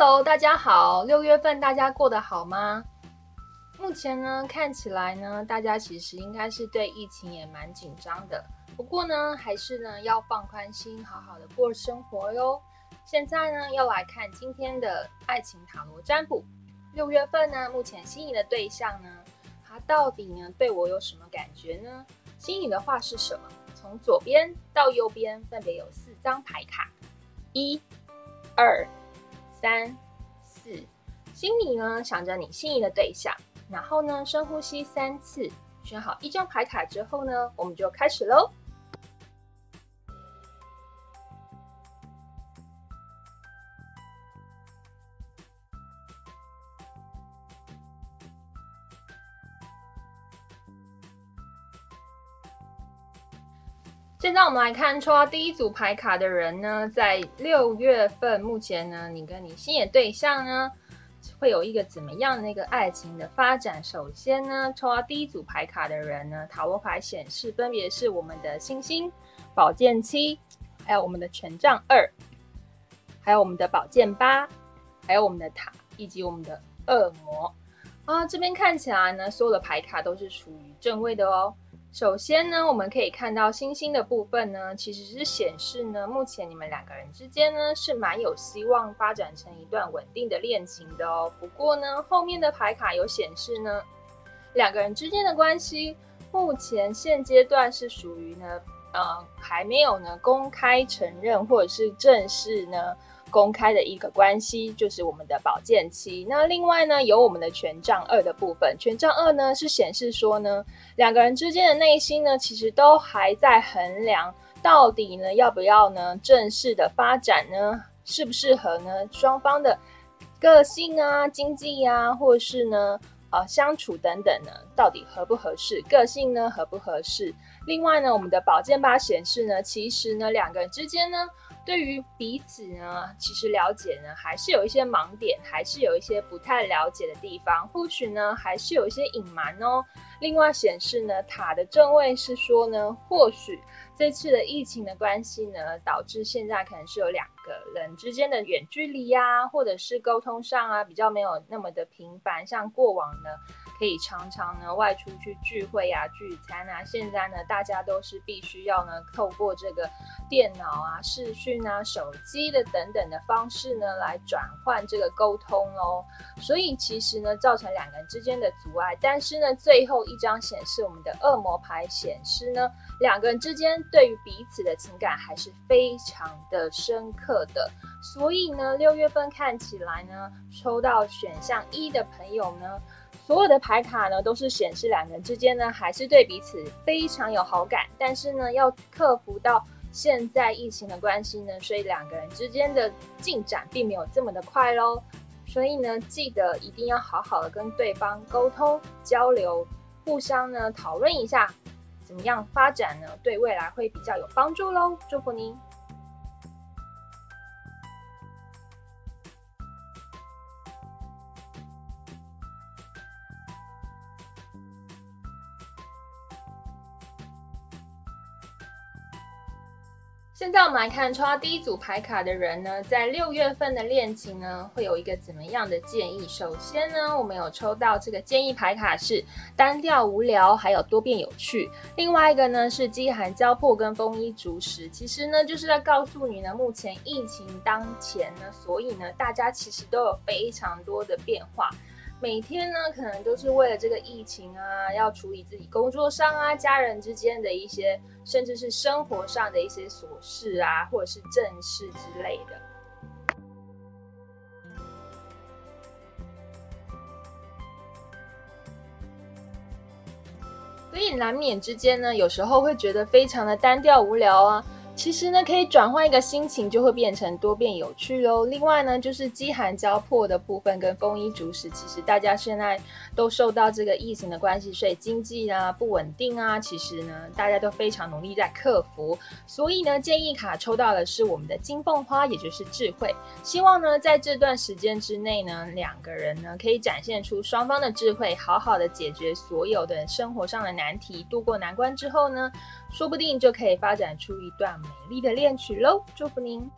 Hello，大家好，六月份大家过得好吗？目前呢，看起来呢，大家其实应该是对疫情也蛮紧张的。不过呢，还是呢要放宽心，好好的过生活哟。现在呢，要来看今天的爱情塔罗占卜。六月份呢，目前心仪的对象呢，他到底呢对我有什么感觉呢？心仪的话是什么？从左边到右边分别有四张牌卡，一、二、三、四。心里呢想着你心仪的对象。然后呢，深呼吸三次，选好一张牌卡之后呢，我们就开始喽。现在我们来看抽到第一组牌卡的人呢，在六月份，目前呢，你跟你心仪对象呢。会有一个怎么样的一个爱情的发展？首先呢，抽到第一组牌卡的人呢，塔罗牌显示分别是我们的星星、宝剑七，还有我们的权杖二，还有我们的宝剑八，还有我们的塔，以及我们的恶魔。啊，这边看起来呢，所有的牌卡都是处于正位的哦。首先呢，我们可以看到星星的部分呢，其实是显示呢，目前你们两个人之间呢是蛮有希望发展成一段稳定的恋情的哦。不过呢，后面的牌卡有显示呢，两个人之间的关系目前现阶段是属于呢，呃，还没有呢公开承认或者是正式呢。公开的一个关系就是我们的宝剑七。那另外呢，有我们的权杖二的部分。权杖二呢是显示说呢，两个人之间的内心呢，其实都还在衡量到底呢要不要呢正式的发展呢，适不适合呢双方的个性啊、经济啊，或是呢呃相处等等呢，到底合不合适？个性呢合不合适？另外呢，我们的宝剑八显示呢，其实呢两个人之间呢。对于彼此呢，其实了解呢，还是有一些盲点，还是有一些不太了解的地方，或许呢，还是有一些隐瞒哦。另外显示呢，塔的正位是说呢，或许这次的疫情的关系呢，导致现在可能是有两个人之间的远距离呀，或者是沟通上啊，比较没有那么的频繁，像过往呢。可以常常呢外出去聚会啊、聚餐啊。现在呢，大家都是必须要呢透过这个电脑啊、视讯啊、手机的等等的方式呢来转换这个沟通哦。所以其实呢，造成两个人之间的阻碍。但是呢，最后一张显示我们的恶魔牌显示呢，两个人之间对于彼此的情感还是非常的深刻的。所以呢，六月份看起来呢，抽到选项一的朋友呢。所有的牌卡呢，都是显示两个人之间呢，还是对彼此非常有好感，但是呢，要克服到现在疫情的关系呢，所以两个人之间的进展并没有这么的快喽。所以呢，记得一定要好好的跟对方沟通交流，互相呢讨论一下，怎么样发展呢，对未来会比较有帮助喽。祝福您。现在我们来看抽到第一组牌卡的人呢，在六月份的恋情呢，会有一个怎么样的建议？首先呢，我们有抽到这个建议牌卡是单调无聊，还有多变有趣。另外一个呢是饥寒交迫跟丰衣足食，其实呢就是在告诉你呢，目前疫情当前呢，所以呢大家其实都有非常多的变化。每天呢，可能都是为了这个疫情啊，要处理自己工作上啊、家人之间的一些，甚至是生活上的一些琐事啊，或者是正事之类的。所以难免之间呢，有时候会觉得非常的单调无聊啊。其实呢，可以转换一个心情，就会变成多变有趣哦。另外呢，就是饥寒交迫的部分跟丰衣足食，其实大家现在都受到这个疫情的关系，所以经济啊不稳定啊，其实呢大家都非常努力在克服。所以呢，建议卡抽到的是我们的金凤花，也就是智慧。希望呢在这段时间之内呢，两个人呢可以展现出双方的智慧，好好的解决所有的生活上的难题，度过难关之后呢，说不定就可以发展出一段。美丽的恋曲喽，祝福您。